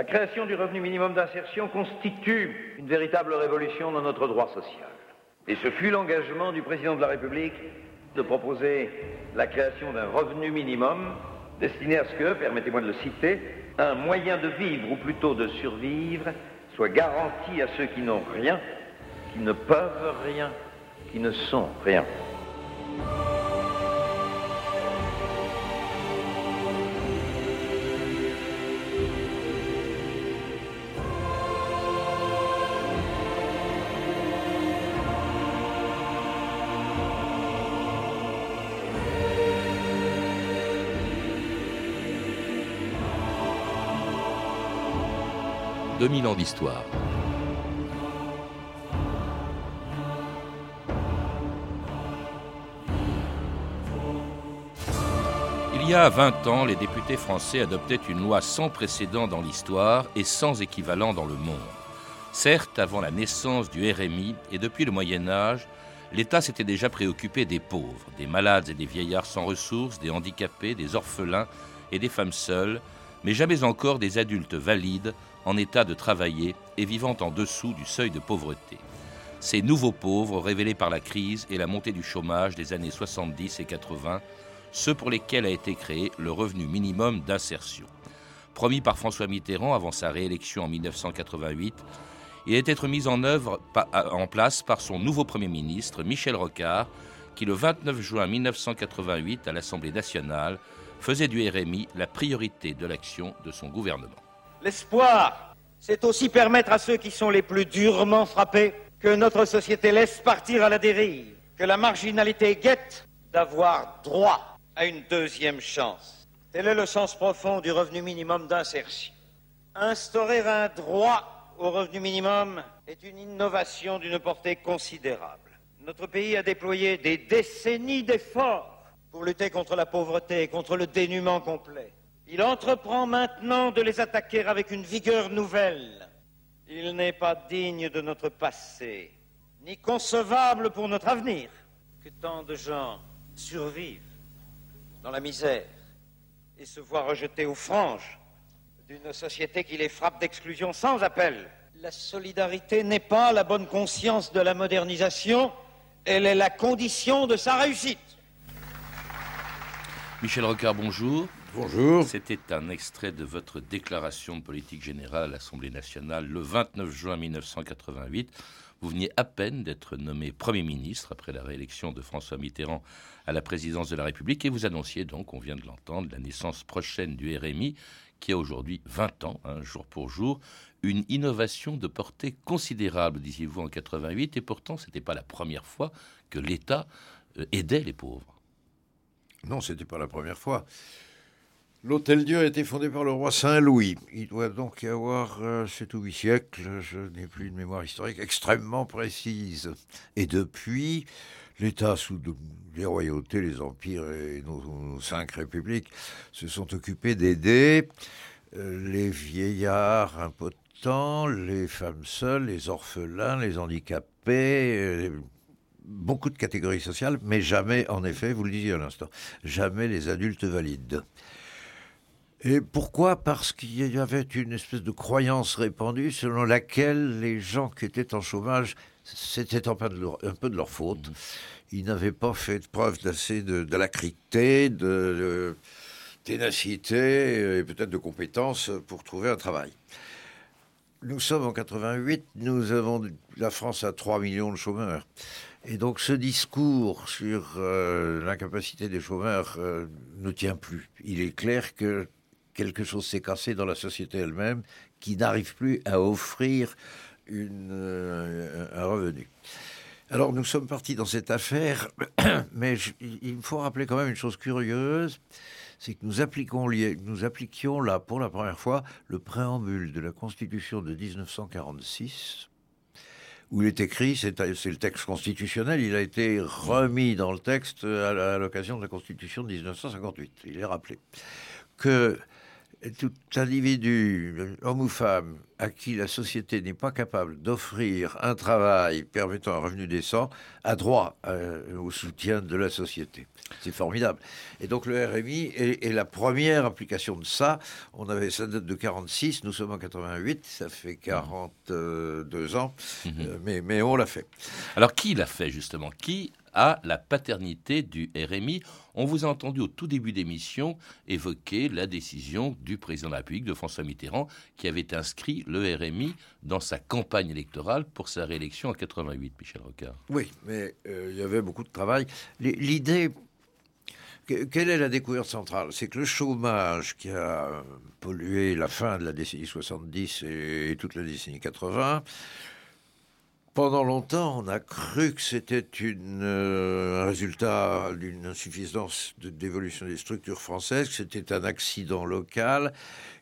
La création du revenu minimum d'insertion constitue une véritable révolution dans notre droit social. Et ce fut l'engagement du président de la République de proposer la création d'un revenu minimum destiné à ce que, permettez-moi de le citer, un moyen de vivre, ou plutôt de survivre, soit garanti à ceux qui n'ont rien, qui ne peuvent rien, qui ne sont rien. 2000 ans d'histoire. Il y a 20 ans, les députés français adoptaient une loi sans précédent dans l'histoire et sans équivalent dans le monde. Certes, avant la naissance du RMI et depuis le Moyen Âge, l'État s'était déjà préoccupé des pauvres, des malades et des vieillards sans ressources, des handicapés, des orphelins et des femmes seules, mais jamais encore des adultes valides en état de travailler et vivant en dessous du seuil de pauvreté. Ces nouveaux pauvres révélés par la crise et la montée du chômage des années 70 et 80, ceux pour lesquels a été créé le revenu minimum d'insertion. Promis par François Mitterrand avant sa réélection en 1988, il a été mis en œuvre en place par son nouveau Premier ministre, Michel Rocard, qui le 29 juin 1988 à l'Assemblée nationale faisait du RMI la priorité de l'action de son gouvernement. L'espoir, c'est aussi permettre à ceux qui sont les plus durement frappés que notre société laisse partir à la dérive, que la marginalité guette d'avoir droit à une deuxième chance. Tel est le sens profond du revenu minimum d'insertion. Instaurer un droit au revenu minimum est une innovation d'une portée considérable. Notre pays a déployé des décennies d'efforts pour lutter contre la pauvreté et contre le dénuement complet. Il entreprend maintenant de les attaquer avec une vigueur nouvelle. Il n'est pas digne de notre passé, ni concevable pour notre avenir, que tant de gens survivent dans la misère et se voient rejetés aux franges d'une société qui les frappe d'exclusion sans appel. La solidarité n'est pas la bonne conscience de la modernisation, elle est la condition de sa réussite. Michel Rocard, bonjour. Bonjour. C'était un extrait de votre déclaration de politique générale à l'Assemblée nationale le 29 juin 1988. Vous veniez à peine d'être nommé Premier ministre après la réélection de François Mitterrand à la présidence de la République et vous annonciez donc, on vient de l'entendre, la naissance prochaine du RMI qui a aujourd'hui 20 ans, un jour pour jour, une innovation de portée considérable, disiez-vous, en 88, et pourtant ce n'était pas la première fois que l'État euh, aidait les pauvres. Non, ce n'était pas la première fois. L'Hôtel Dieu a été fondé par le roi Saint-Louis. Il doit donc y avoir euh, 7 ou 8 siècles, je n'ai plus une mémoire historique extrêmement précise. Et depuis, l'État, sous les royautés, les empires et nos, cinq républiques, se sont occupés d'aider euh, les vieillards impotents, les femmes seules, les orphelins, les handicapés, euh, beaucoup de catégories sociales, mais jamais, en effet, vous le disiez à l'instant, jamais les adultes valides. Et pourquoi? Parce qu'il y avait une espèce de croyance répandue selon laquelle les gens qui étaient en chômage, c'était un, peu de leur faute. Mmh. Ils n'avaient pas fait preuve d'assez de, de lacrité, de, de ténacité et peut-être de compétences pour trouver un travail. Nous sommes en 88, nous avons la France a 3 millions de chômeurs. Et donc ce discours sur euh, l'incapacité des chômeurs euh, ne tient plus. Il est clair que quelque chose s'est cassé dans la société elle-même qui n'arrive plus à offrir euh, un revenu. Alors nous sommes partis dans cette affaire, mais il faut rappeler quand même une chose curieuse, c'est que nous, appliquons, nous appliquions là pour la première fois le préambule de la Constitution de 1946, où il est écrit, c'est le texte constitutionnel, il a été remis dans le texte à l'occasion de la Constitution de 1958, il est rappelé, que tout individu, homme ou femme, à qui la société n'est pas capable d'offrir un travail permettant un revenu décent, a droit euh, au soutien de la société. C'est formidable. Et donc le RMI est, la première application de ça. On avait ça date de 46, nous sommes en 88, ça fait 42 ans, mhm. euh, mais, mais on l'a fait. Alors qui l'a fait justement? Qui à la paternité du RMI. On vous a entendu au tout début d'émission évoquer la décision du président de la République, de François Mitterrand, qui avait inscrit le RMI dans sa campagne électorale pour sa réélection en 88, Michel Rocard. Oui, mais euh, il y avait beaucoup de travail. L'idée quelle est la découverte centrale? C'est que le chômage qui a pollué la fin de la décennie 70 et toute la décennie 80 pendant longtemps, on a cru que c'était euh, un résultat d'une insuffisance d'évolution des structures françaises, que c'était un accident local,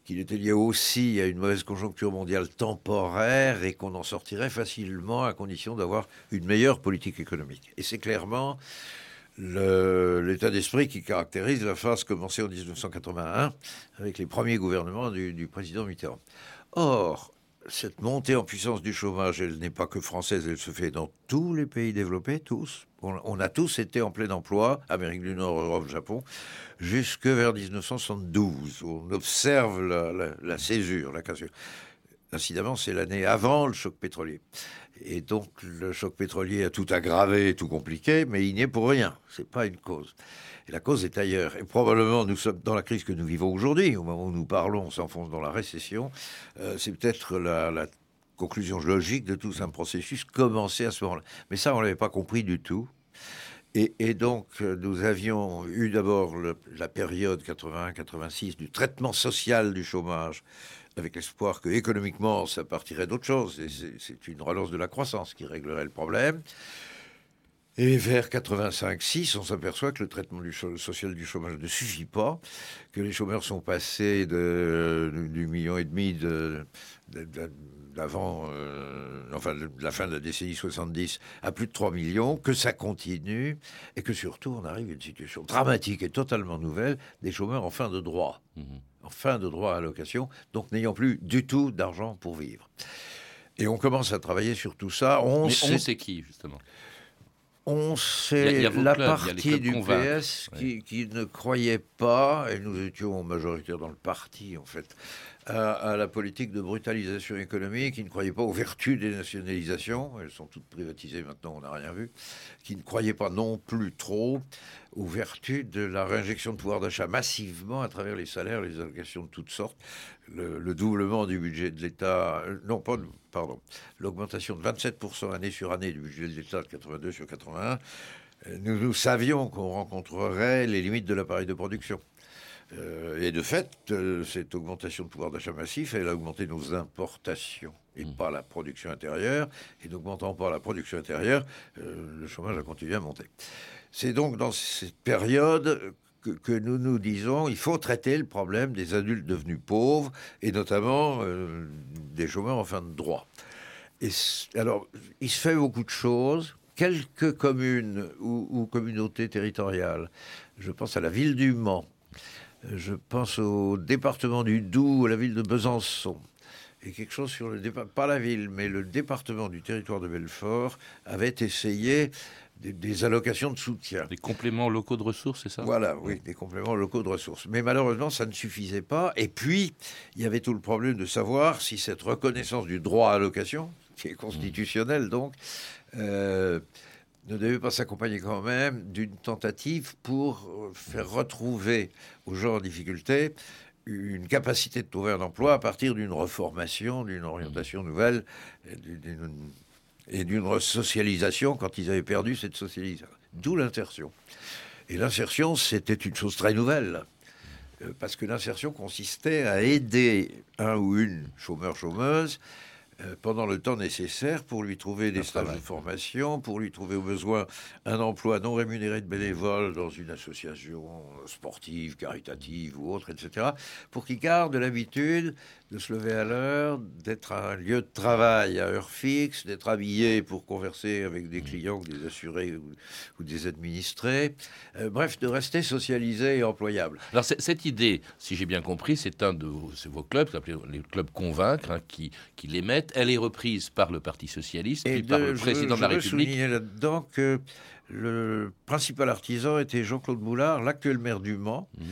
qu'il était lié aussi à une mauvaise conjoncture mondiale temporaire et qu'on en sortirait facilement à condition d'avoir une meilleure politique économique. Et c'est clairement l'état d'esprit qui caractérise la phase commencée en 1981 avec les premiers gouvernements du, du président Mitterrand. Or, cette montée en puissance du chômage, elle n'est pas que française, elle se fait dans tous les pays développés, tous. On, a tous été en plein emploi, Amérique du Nord, Europe, Japon, jusque vers 1972. On observe la, césure, la cassure. Incidemment, c'est l'année avant le choc pétrolier. Et donc, le choc pétrolier a tout aggravé, tout compliqué, mais il n'y est pour rien. C'est pas une cause. Et la cause est ailleurs. Et probablement, nous sommes dans la crise que nous vivons aujourd'hui, au moment où nous parlons, on s'enfonce dans la récession. Euh, c'est peut-être la, conclusion logique de tout un processus commencé à ce moment-là. Mais ça, on ne l'avait pas compris du tout. Et, donc, nous avions eu d'abord la période 81-86 du traitement social du chômage, avec l'espoir que économiquement, ça partirait d'autre chose. C'est une relance de la croissance qui réglerait le problème. Et vers 85-6, on s'aperçoit que le traitement social du chômage ne suffit pas, que les chômeurs sont passés de, du million et demi de, d'avant, euh, enfin de la fin de la décennie 70 à plus de 3 millions, que ça continue et que surtout on arrive à une situation dramatique et totalement nouvelle des chômeurs en fin de droit, mmh. En fin de droit à allocation, donc n'ayant plus du tout d'argent pour vivre. Et on commence à travailler sur tout ça. On Mais sait... on sait qui justement on sait la partie du PS qui, ne croyait pas, et nous étions majoritaire dans le parti en fait, à, la politique de brutalisation économique, qui ne croyait pas aux vertus des nationalisations, elles sont toutes privatisées maintenant, on n'a rien vu, qui ne croyait pas non plus trop aux vertus de la réinjection de pouvoir d'achat massivement à travers les salaires, les allocations de toutes sortes, le, doublement du budget de l'État, euh, non pas, pardon, l'augmentation de 27% année sur année du budget de l'État de 82 sur 81, euh, nous, nous savions qu'on rencontrerait les limites de l'appareil de production. Euh, et de fait, euh, cette augmentation de pouvoir d'achat massif, elle a augmenté nos importations et mmh. pas la production intérieure. Et n'augmentant pas la production intérieure, euh, le chômage a continué à monter. C'est donc dans cette période que, nous nous disons il faut traiter le problème des adultes devenus pauvres et notamment des chômeurs en fin de droit. Et alors, il se fait beaucoup de choses. Quelques communes ou communautés territoriales, je pense à la ville du Mans, je pense au département du Doubs, à la ville de Besançon. Et quelque chose sur le département, pas la ville, mais le département du territoire de Belfort avait essayé des, allocations de soutien. Des compléments locaux de ressources, c'est ça? Voilà, oui, des compléments locaux de ressources. Mais malheureusement, ça ne suffisait pas. Et puis, il y avait tout le problème de savoir si cette reconnaissance du droit à allocation, qui est constitutionnel donc, euh, ne devait pas s'accompagner quand même d'une tentative pour euh, faire retrouver aux gens en difficulté une capacité de trouver un emploi à partir d'une reformation, d'une orientation nouvelle et d'une resocialisation quand ils avaient perdu cette socialisation. D'où l'insertion. Et l'insertion, c'était une chose très nouvelle. Euh, parce que l'insertion consistait à aider un ou une chômeur-chômeuse euh, pendant le temps nécessaire pour lui trouver des stages de formation, pour lui trouver au besoin un emploi non rémunéré de bénévole dans une association sportive, caritative ou autre, etc., pour qu'il garde l'habitude de se lever à l'heure, d'être à un lieu de travail à heure fixe, d'être habillé pour converser avec des clients, des assurés ou, des administrés, euh, bref, de rester socialisé et employable. Alors cette idée, si j'ai bien compris, c'est un de vos, vos clubs, les clubs Convaincre, hein, qui, qui l'émettent. Elle est reprise par le Parti socialiste, et puis par le président de la République. Je veux souligner là-dedans que le principal artisan était Jean-Claude Boulard, l'actuel maire du Mans. Mhm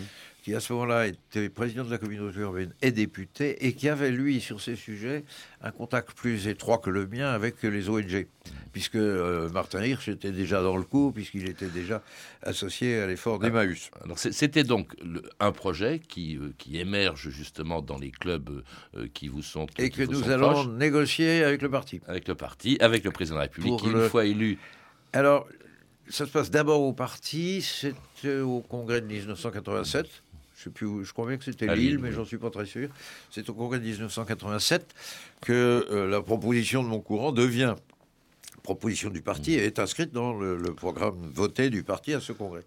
qui à ce moment-là était président de la communauté urbaine et député, et qui avait, lui, sur ces sujets, un contact plus étroit que le mien avec les ONG, puisque euh, Martin Hirsch était déjà dans le coup, puisqu'il était déjà associé à l'effort d'Emmaüs. C'était donc un projet qui, euh, qui émerge justement dans les clubs euh, qui vous sont Et que nous allons négocier avec le parti. Avec le parti, avec le président de la République, qui, une fois élu... Alors, ça se passe d'abord au parti, c'était au congrès de 1987 je sais plus je crois bien que c'était Lille, mais j'en suis pas très sûr. C'est au congrès de 1987 que euh, la proposition de mon courant devient proposition du parti et est inscrite dans le, le, programme voté du parti à ce congrès.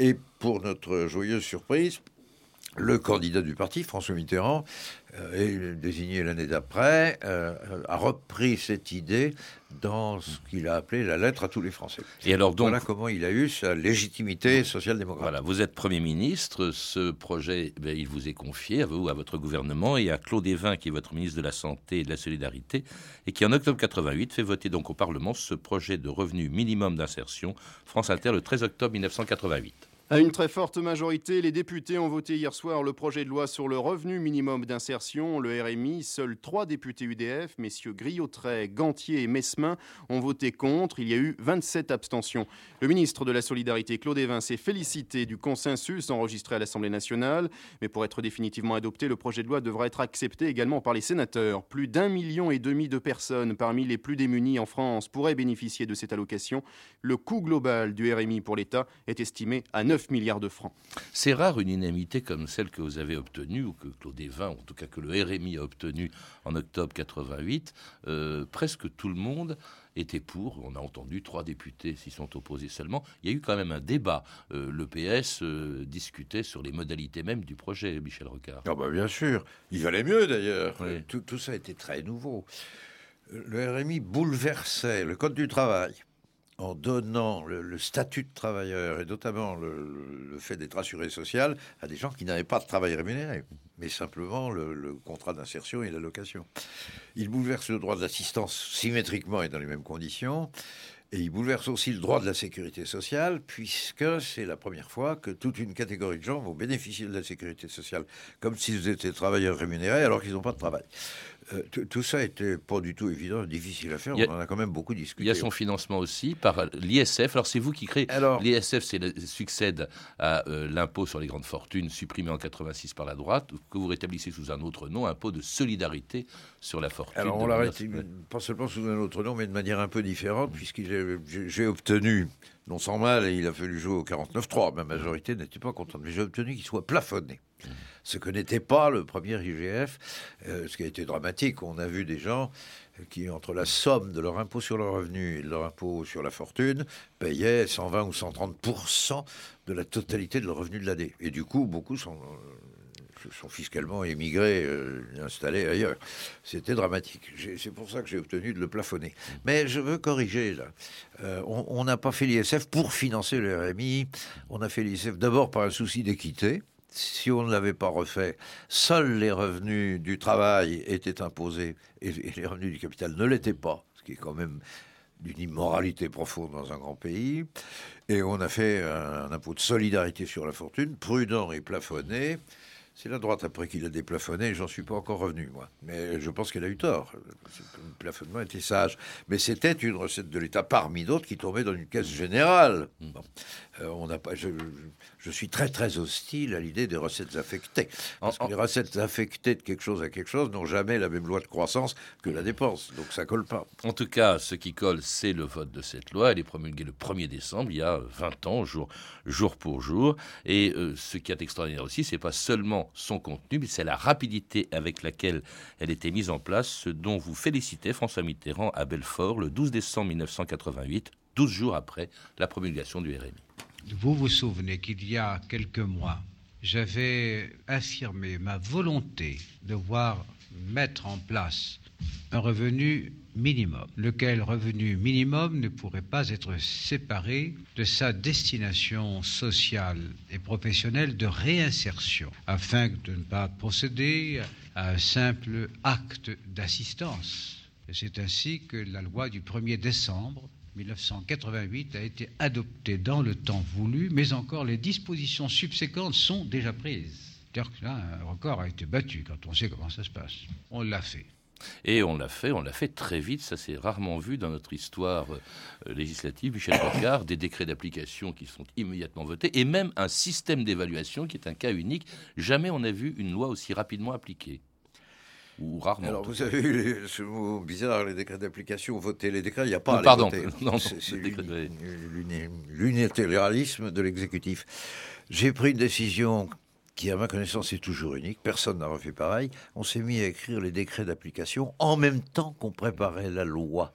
Et pour notre joyeuse surprise, le candidat du parti, François Mitterrand, euh, désigné l'année d'après, euh, a repris cette idée dans ce qu'il a appelé la lettre à tous les Français. Et alors donc, voilà comment il a eu sa légitimité social-démocrate. Voilà, vous êtes Premier ministre, ce projet, ben, il vous est confié à vous, à votre gouvernement et à Claude Evin, qui est votre ministre de la Santé et de la Solidarité, et qui en octobre 88 fait voter donc au Parlement ce projet de revenu minimum d'insertion France Inter le 13 octobre 1988. À une très forte majorité, les députés ont voté hier soir le projet de loi sur le revenu minimum d'insertion, le RMI. Seuls trois députés UDF, messieurs Grillotret, Gantier et Mesmin, ont voté contre. Il y a eu 27 abstentions. Le ministre de la Solidarité, Claude Evin, s'est félicité du consensus enregistré à l'Assemblée nationale. Mais pour être définitivement adopté, le projet de loi devra être accepté également par les sénateurs. Plus d'un million et demi de personnes parmi les plus démunies en France pourraient bénéficier de cette allocation. Le coût global du RMI pour l'État est estimé à 9 milliards de francs. C'est rare une unanimité comme celle que vous avez obtenue, ou que Claude Evin, en tout cas que le RMI a obtenue en octobre 88. Euh, presque tout le monde était pour. On a entendu trois députés s'y sont opposés seulement. Il y a eu quand même un débat. Euh, le PS euh, discutait sur les modalités même du projet, Michel Rocard. Ah bah bien sûr. Il valait mieux d'ailleurs. Tout, tout, ça était très nouveau. Le RMI bouleversait le Code du travail en donnant le, statut de travailleur et notamment le, fait d'être assuré social à des gens qui n'avaient pas de travail rémunéré, mais simplement le, contrat d'insertion et l'allocation. Il bouleverse le droit d'assistance symétriquement et dans les mêmes conditions. Et il bouleverse aussi le droit de la sécurité sociale, puisque c'est la première fois que toute une catégorie de gens vont bénéficier de la sécurité sociale, comme s'ils étaient travailleurs rémunérés alors qu'ils n'ont pas de travail. Euh, tout ça était pas du tout évident, difficile à faire. on en a quand même beaucoup discuté. Il y a son financement aussi par l'ISF. Alors c'est vous qui créez. L'ISF succède à euh, l'impôt sur les grandes fortunes supprimé en 86 par la droite, que vous rétablissez sous un autre nom, impôt de solidarité sur la fortune. Alors on l'arrête pas seulement sous un autre nom, mais de manière un peu différente, puisque j'ai obtenu non sans mal, et il a fallu jouer au 49-3. Ma majorité n'était pas contente, mais j'ai obtenu qu'il soit plafonné. Ce que n'était pas le premier IGF, euh, ce qui a été dramatique. On a vu des gens qui, entre la somme de leur impôt sur le revenu et de leur impôt sur la fortune, payaient 120 ou 130% de la totalité de leur revenu de l'année. Et du coup, beaucoup sont, euh, sont fiscalement émigrés, euh, installés ailleurs. C'était dramatique. C'est pour ça que j'ai obtenu de le plafonner. Mais je veux corriger là. on n'a pas fait l'ISF pour financer le RMI. On a fait l'ISF d'abord par un souci d'équité si on ne l'avait pas refait, seuls les revenus du travail étaient imposés et les revenus du capital ne l'étaient pas, ce qui est quand même d'une immoralité profonde dans un grand pays. Et on a fait un, impôt de solidarité sur la fortune, prudent et plafonné. C'est la droite après qu'il a déplafonné, j'en suis pas encore revenu, moi. Mais je pense qu'elle a eu tort. Le plafonnement était sage. Mais c'était une recette de l'État parmi d'autres qui tombait dans une caisse générale. Mmh. Euh, on n'a pas, je, je, suis très très hostile à l'idée des recettes affectées. Parce que les recettes affectées de quelque chose à quelque chose n'ont jamais la même loi de croissance que la dépense. Donc ça colle pas. En tout cas, ce qui colle, c'est le vote de cette loi. Elle est promulguée le 1er décembre, il y a 20 ans, jour, jour pour jour. Et euh, ce qui est extraordinaire aussi, c'est pas seulement son contenu, mais c'est la rapidité avec laquelle elle était mise en place, ce dont vous félicitez François Mitterrand à Belfort le 12 décembre 1988, 12 jours après la promulgation du RMI. Vous vous souvenez qu'il y a quelques mois, j'avais affirmé ma volonté de voir mettre en place un revenu minimum, lequel revenu minimum ne pourrait pas être séparé de sa destination sociale et professionnelle de réinsertion, afin de ne pas procéder à un simple acte d'assistance. C'est ainsi que la loi du 1er décembre 1988 a été adoptée dans le temps voulu, mais encore les dispositions subséquentes sont déjà prises. C'est-à-dire que là, un record a été battu quand on sait comment ça se passe. On l'a fait. Et on l'a fait, on l'a fait très vite, ça s'est rarement vu dans notre histoire euh, législative, Michel Rocard, des décrets d'application qui sont immédiatement votés, et même un système d'évaluation qui est un cas unique. Jamais on n'a vu une loi aussi rapidement appliquée. Ou rarement. Alors vous avez eu ce mot bizarre, les décrets d'application votés. Les décrets, il n'y a pas à les pardon. voter. Non, C'est les l'uni- l'unilatéralisme de l'exécutif. J'ai pris une décision qui, à ma connaissance, est toujours unique. Personne n'a refait pareil. On s'est mis à écrire les décrets d'application en même temps qu'on préparait la loi.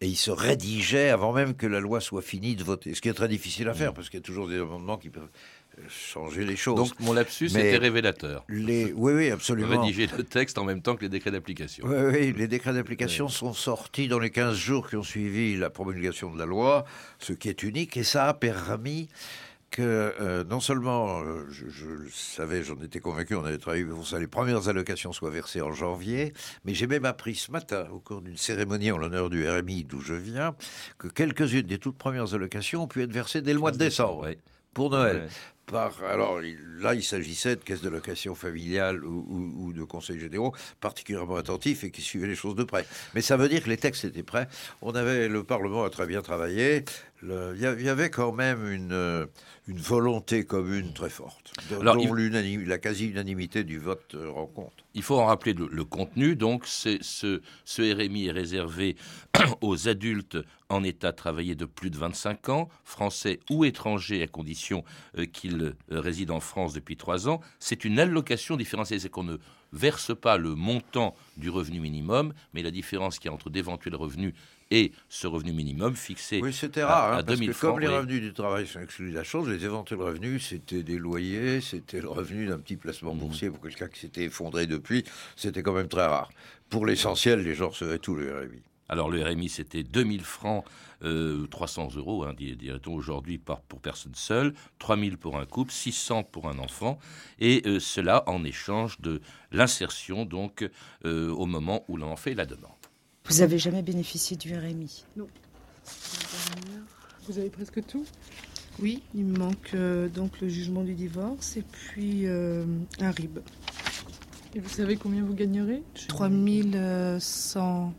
Et ils se rédigeaient avant même que la loi soit finie de voter. Ce qui est très difficile à faire, parce qu'il y a toujours des amendements qui peuvent euh, changer les choses. Donc mon lapsus Mais- était révélateur. les... Oui, oui, absolument. Rédiger le texte en même temps que les décrets d'application. Oui, oui, les décrets d'application sont sortis dans les 15 jours qui ont suivi la promulgation de la loi, ce qui est unique, et ça a permis que euh, non seulement, euh, je, je le savais, j'en étais convaincu, on avait travaillé pour ça, les premières allocations soient versées en janvier, mais j'ai même appris ce matin, au cours d'une cérémonie en l'honneur du RMI d'où je viens, que quelques-unes des toutes premières allocations ont pu être versées dès le mois de décembre, pour Noël. Par, alors il- là, il s'agissait de caisses de location familiale ou, ou- ou de conseils généraux particulièrement attentifs et qui suivaient les choses de près. Mais ça veut dire que les textes étaient prêts. On avait le Parlement a très bien travaillé. Il y, avait quand même une, euh, une volonté commune très forte, de- Alors, dont il- la quasi-unanimité du vote euh, rend compte. Il faut en rappeler le, le contenu. Donc, ce, ce RMI est réservé aux adultes en état de travailler de plus de 25 ans, français ou étrangers, à condition euh, qu'ils résident en France depuis trois ans. C'est une allocation différenciée. C'est qu'on ne verse pas le montant du revenu minimum, mais la différence qu'il y a entre d'éventuels revenus et ce revenu minimum fixé Oui, c'était à- rare, à hein, parce 2000 que comme les revenus du travail sont exclus de la chose, les éventuels revenus, c'était des loyers, c'était le revenu d'un petit Mmh. placement boursier pour quelqu'un qui s'était effondré depuis, c'était quand même très rare. Pour l'essentiel, les gens recevaient tout le RMI. Alors le RMI, c'était 2000 francs, euh, 300 euros, hein, dir- dirait-on. Aujourd'hui, par, pour personne seule, 3000 pour un couple, 600 pour un enfant, et euh, cela en échange de l'insertion, donc, euh, au moment où l'on en fait la demande. Vous avez jamais bénéficié du RMI Vous avez presque tout? Oui, il me manque euh, donc le jugement du divorce et puis euh, un RIB. Et vous savez combien vous gagnerez? 3100...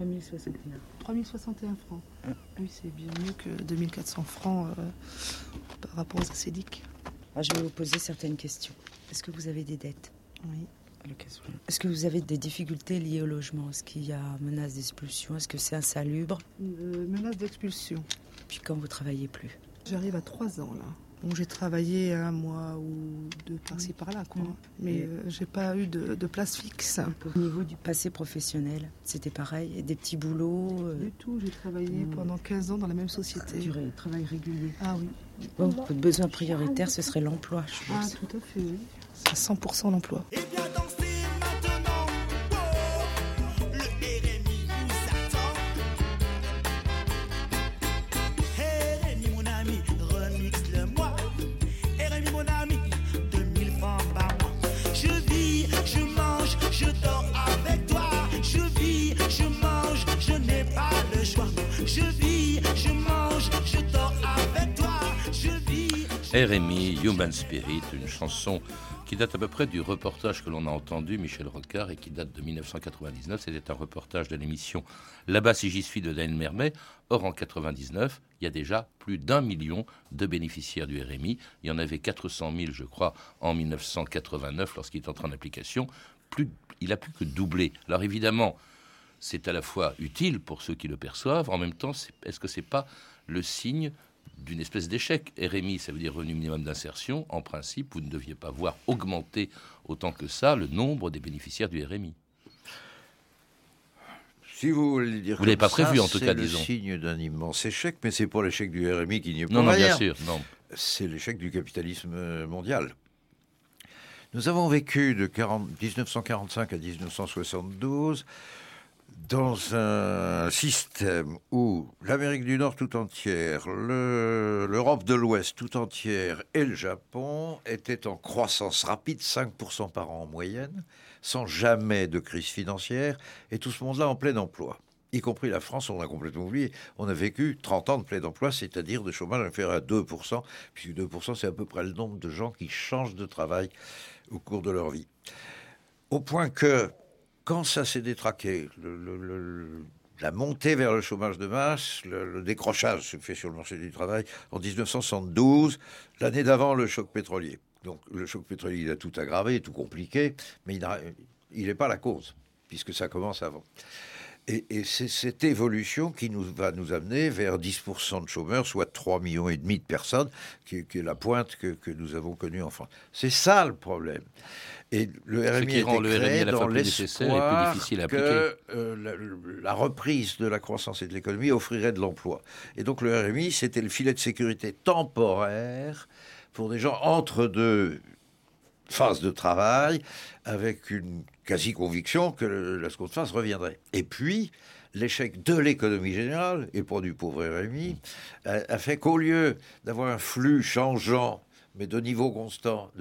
3061. 3061 francs. Oui, c'est bien mieux que 2400 francs euh, par rapport aux acédiques. Ah, je vais vous poser certaines questions. Est-ce que vous avez des dettes? Oui. Est-ce que vous avez des difficultés liées au logement? Est-ce qu'il y a menace d'expulsion? Est-ce que c'est insalubre? Euh, menace d'expulsion. Puis quand vous travaillez plus? J'arrive à trois ans là. Bon, j'ai travaillé un mois ou deux par-ci par-là, quoi. Mais euh, j'ai pas eu de, de place fixe. Au niveau du passé professionnel, c'était pareil Des petits boulots euh, Du tout, j'ai travaillé Mm. pendant 15 ans dans la même société. du travail régulier Ah oui. Bon, Votre besoin prioritaire, ce serait l'emploi, je Ah, pense. tout à fait, oui. C'est 100% l'emploi. Eh bien RMI, Human Spirit, une chanson qui date à peu près du reportage que l'on a entendu, Michel Rocard, et qui date de 1999. C'était un reportage de l'émission Là-bas si j'y suis de Daniel Mermet. Or, en 99, il y a déjà plus d'un million de bénéficiaires du RMI. Il y en avait 400 000, je crois, en 1989, lorsqu'il est entré en application. Plus, il a plus que doublé. Alors évidemment, c'est à la fois utile pour ceux qui le perçoivent, en même temps, est-ce que c'est pas le signe d'une espèce d'échec RMI, ça veut dire revenu minimum d'insertion. En principe, vous ne deviez pas voir augmenter autant que ça le nombre des bénéficiaires du RMI. Si vous voulez dire Vous l'avez pas prévu, ça, en tout c'est cas, le disons. signe d'un immense échec, mais c'est pas l'échec du RMI qui n'y est Non, pour non, bien sûr, non. c'est l'échec du capitalisme euh, mondial. Nous avons vécu de 40 1945 à 1972 dans un système où l'Amérique du Nord tout entière, le- l'Europe de l'Ouest tout entière et le Japon étaient en croissance rapide, 5% par an en moyenne, sans jamais de crise financière, et tout ce monde-là en plein emploi. Y compris la France, on a complètement oublié. On a vécu 30 ans de plein emploi, c'est-à-dire de chômage inférieur à 2%, puisque 2% c'est à peu près le nombre de gens qui changent de travail au cours de leur vie. Au point que, quand ça s'est détraqué, la montée vers le chômage de masse, le, le décrochage se fait sur le marché du travail en 1972, l'année d'avant le choc pétrolier. Donc le choc pétrolier, il a tout aggravé, tout compliqué, mais il n'est pas la cause, puisque ça commence avant. Et, et c'est cette évolution qui nous va nous amener vers 10% de chômeurs, soit 3 millions et demi de personnes, qui, qui est la pointe que, que nous avons connue en France. C'est ça le problème. Et le RMI qui rend le RMI à la dans l'espoir que euh, la, la reprise de la croissance et de l'économie offrirait de l'emploi. Et donc le RMI, c'était le filet de sécurité temporaire pour des gens entre deux phase de travail avec une quasi-conviction que la seconde phase reviendrait. Et puis, l'échec de l'économie générale, et pas du pauvre RMI, a, fait qu'au lieu d'avoir un flux changeant, mais de niveau constant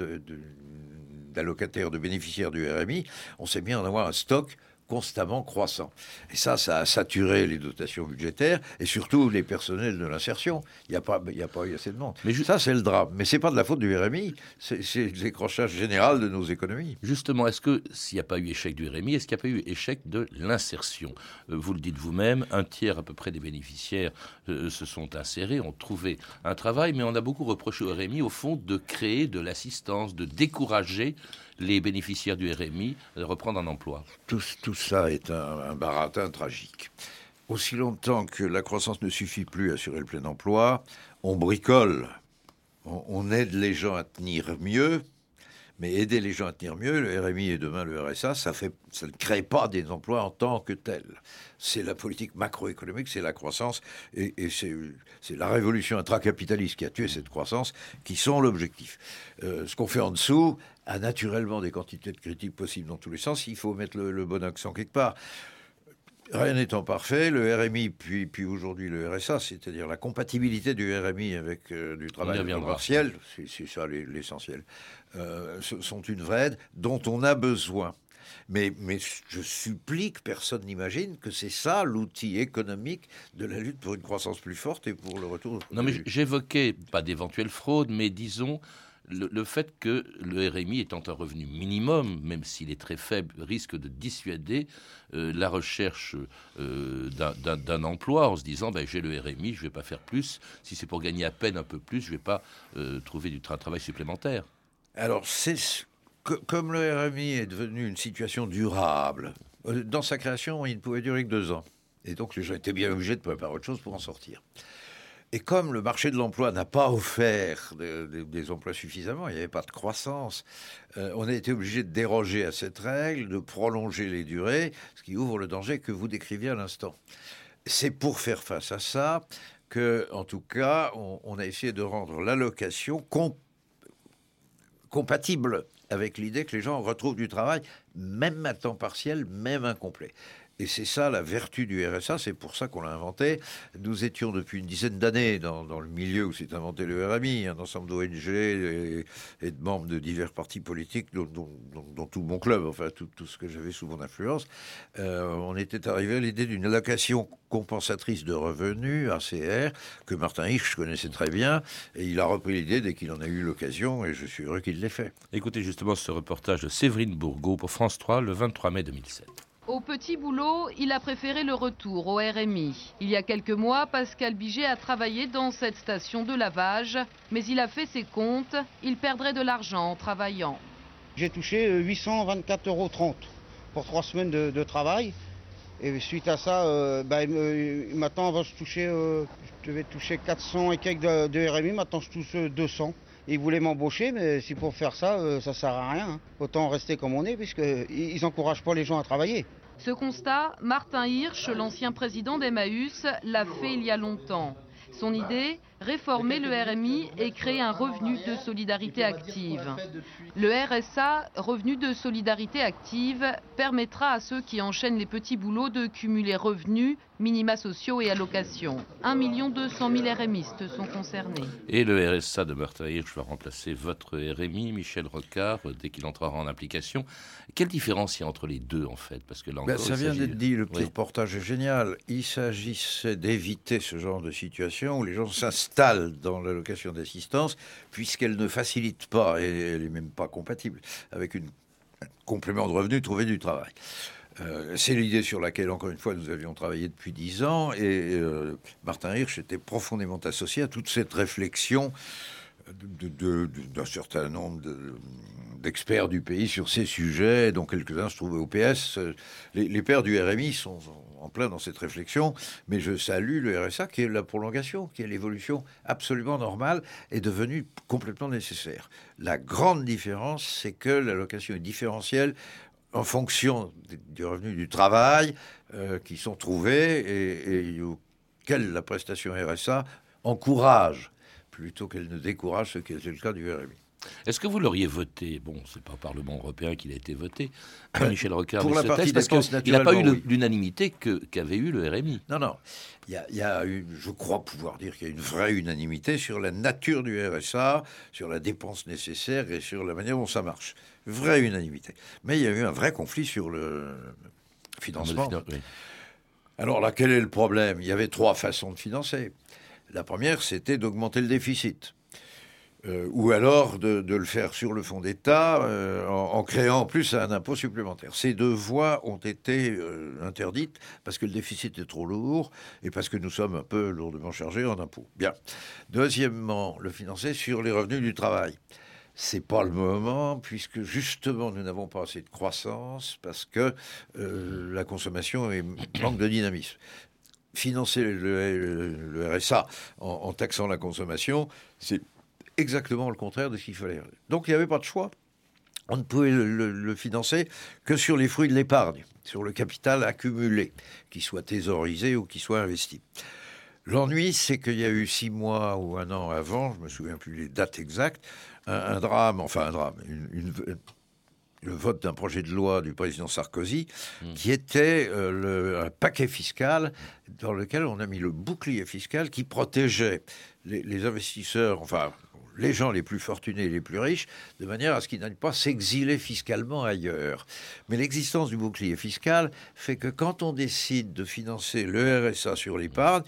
d'allocataires, de, bénéficiaires du RMI, on mis à en avoir un stock constamment croissant. Et ça, ça a saturé les dotations budgétaires et surtout les personnels de l'insertion. Il n'y a, pas- il y a pas eu assez de monde. Mais ça, c'est le drame. Mais c'est pas de la faute du RMI, c'est le décrochage général de nos économies. Justement, est-ce que s'il n'y a pas eu échec du RMI, est-ce qu'il n'y a pas eu échec de l'insertion? Euh, Vous le dites vous-même, un tiers à peu près des bénéficiaires euh, se sont insérés, ont trouvé un travail, mais on a beaucoup reproché au RMI, au fond, de créer de l'assistance, de décourager les bénéficiaires du RMI reprendre un emploi. Tout, tout ça est un, baratin tragique. Aussi longtemps que la croissance ne suffit plus à assurer le plein emploi, on bricole, on, aide les gens à tenir mieux, mais aider les gens à tenir mieux, le RMI et demain le RSA, ça, ne crée pas des emplois en tant que tels. C'est la politique macroéconomique, c'est la croissance, et, c'est la révolution intracapitaliste qui a tué cette croissance qui sont l'objectif. Euh, ce qu'on fait en dessous a naturellement des quantités de critiques possibles dans tous les sens, il faut mettre le, le bon accent quelque part. Rien n'étant parfait, le RMI, puis, puis aujourd'hui le RSA, c'est-à-dire la compatibilité du RMI avec euh, du travail partiel, c'est ça l'es- l'essentiel, euh, sont une vraie aide dont on a besoin. Mais, mais je supplie que personne n'imagine que c'est ça l'outil économique de la lutte pour une croissance plus forte et pour le retour. Non, mais j'évoquais pas d'éventuelles fraudes, mais disons le, fait que le RMI étant un revenu minimum, même s'il est très faible, risque de dissuader euh, la recherche euh, d'un- emploi en se disant ben, j'ai le RMI, je vais pas faire plus. Si c'est pour gagner à peine un peu plus, je vais pas euh, trouver du tra- travail supplémentaire. Alors, c'est comme le RMI est devenu une situation durable, dans sa création, il ne pouvait durer que deux ans. Et donc, les gens étaient bien obligés de préparer autre chose pour en sortir. Et comme le marché de l'emploi n'a pas offert de- de- des emplois suffisamment, il n'y avait pas de croissance, euh, on a été obligé de déroger à cette règle, de prolonger les durées, ce qui ouvre le danger que vous décriviez à l'instant. C'est pour faire face à ça que, en tout cas, on, a essayé de rendre l'allocation com- compatible avec l'idée que les gens retrouvent du travail, même à temps partiel, même incomplet. Et c'est ça la vertu du RSA, c'est pour ça qu'on l'a inventé. Nous étions depuis une dizaine d'années dans, le milieu où s'est inventé le RMI, un ensemble d'ONG et, de membres de divers partis politiques, dont, tout mon club, enfin tout, tout ce que j'avais sous mon influence. Euh, on était arrivé à l'idée d'une allocation compensatrice de revenus, ACR, que Martin Hirsch connaissait très bien, et il a repris l'idée dès qu'il en a eu l'occasion, et je suis heureux qu'il l'ait fait. Écoutez justement ce reportage de Séverine Bourgault pour France 3 le 23 mai 2007. Au petit boulot, il a préféré le retour au RMI. Il y a quelques mois, Pascal Biget a travaillé dans cette station de lavage, mais il a fait ses comptes. Il perdrait de l'argent en travaillant. J'ai touché euh, 824,30 euros pour trois semaines de, travail. Et suite à ça, euh, bah, me- maintenant, avant, je, touchais, euh, je devais toucher 400 et quelques de, RMI. Maintenant, je touche euh, 200. Ils voulaient m'embaucher, mais si pour faire ça, euh, ça sert à rien. hein. Autant rester comme on est, puisqu'ils n'encouragent pas les gens à travailler. Ce constat, Martin Hirsch, l'ancien président d'Emmaüs, l'a fait il y a longtemps. Son idée réformer le RMI et créer un revenu de solidarité active. Le RSA, revenu de solidarité active, permettra à ceux qui enchaînent les petits boulots de cumuler revenus, minima sociaux et allocations. 1 200 000 RMistes sont concernés. Et le RSA de Martin Hirsch va remplacer votre RMI, Michel Rocard, dès qu'il entrera en application. Quelle différence il y a entre les deux, en fait? Parce que là Ben, ça vient d'être dit, le petit Oui. reportage est génial. Il s'agissait d'éviter ce genre de situation où les gens s'installent dans l'allocation d'assistance puisqu'elle ne facilite pas, et elle n'est même pas compatible avec un complément de revenu trouvé du travail. Euh, c'est l'idée sur laquelle, encore une fois, nous avions travaillé depuis dix ans et euh, Martin Hirsch était profondément associé à toute cette réflexion d'un certain nombre de- d'experts du pays sur ces sujets, dont quelques-uns se trouvaient au PS. Euh, Les, pères du RMI sont en plein dans cette réflexion, mais je salue le RSA qui est la prolongation, qui est l'évolution absolument normale, est devenue complètement nécessaire. La grande différence, c'est que l'allocation est différentielle en fonction du revenu du travail euh, qui sont trouvés et, et auxquels la prestation RSA encourage plutôt qu'elle ne décourage, ce qui était le cas du RMI. Est-ce que vous l'auriez voté? Bon, c'est pas au Parlement européen qu'il a été voté, Michel Rocard, pour la partie texte, parce qu'il n'a pas eu oui. l'unanimité qu'avait eu le RMI. Non, non. Il y a, il y a une, je crois pouvoir dire qu'il y a une vraie unanimité sur la nature du RSA, sur la dépense nécessaire et sur la manière dont ça marche. Vraie unanimité. Mais il y a eu un vrai conflit sur le financement. Oui. Alors là, quel est le problème? Il y avait trois façons de financer. La première, c'était d'augmenter le déficit. Euh, ou alors de, le faire sur le fonds d'État euh, en, créant en plus un impôt supplémentaire. Ces deux voies ont été euh, interdites parce que le déficit est trop lourd et parce que nous sommes un peu lourdement chargés en impôts. Bien. Deuxièmement, le financer sur les revenus du travail. C'est pas le moment puisque justement nous n'avons pas assez de croissance parce que la consommation manque de dynamisme financer le, RSA en taxant la consommation, c'est exactement le contraire de ce qu'il fallait. Donc il n'y avait pas de choix. On ne pouvait le, le- le financer que sur les fruits de l'épargne, sur le capital accumulé, qu'il soit thésaurisé ou qu'il soit investi. L'ennui, c'est qu'il y a eu six mois ou un an avant, je me souviens plus les dates exactes, un, un drame, enfin un drame, une- une- le vote d'un projet de loi du président Sarkozy, qui était euh, le, un paquet fiscal dans lequel on a mis le bouclier fiscal qui protégeait les, les investisseurs, enfin les gens les plus fortunés et les plus riches, de manière à ce qu'ils n'aillent pas s'exiler fiscalement ailleurs. Mais l'existence du bouclier fiscal fait que quand on décide de financer le RSA sur l'épargne,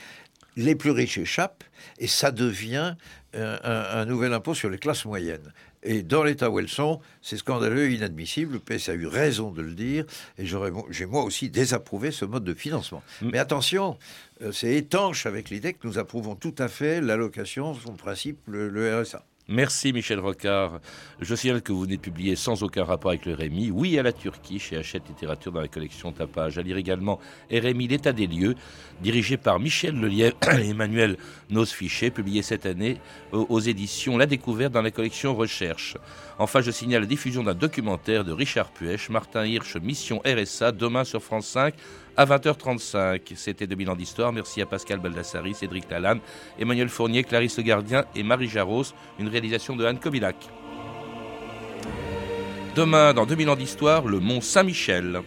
les plus riches échappent et ça devient un, un- nouvel impôt sur les classes moyennes. Et dans l'état où elles sont, c'est scandaleux et inadmissible. Le PS a eu raison de le dire et j'ai moi aussi désapprouvé ce mode de financement. Mais attention, euh, c'est étanche avec l'idée que nous approuvons tout à fait l'allocation, son principe, le, le RSA. Merci Michel Rocard. Je signale que vous venez de publier sans aucun rapport avec le RMI, Oui à la Turquie, chez Hachette Littérature dans la collection Tapage. À lire également RMI, l'état des lieux, dirigé par Michel Lelièvre et Emmanuel Nosfichet, publié cette année aux éditions La Découverte dans la collection Recherche. Enfin, je signale la diffusion d'un documentaire de Richard Puech, Martin Hirsch, Mission RSA, demain sur France 5 à 20h35. C'était 2000 ans d'histoire. Merci à Pascal Baldassari, Cédric Lalanne, Emmanuel Fournier, Clarisse Gardien et Marie Jaros. Une réalisation de Anne Kobilac. Demain, dans 2000 ans d'histoire, le Mont Saint-Michel.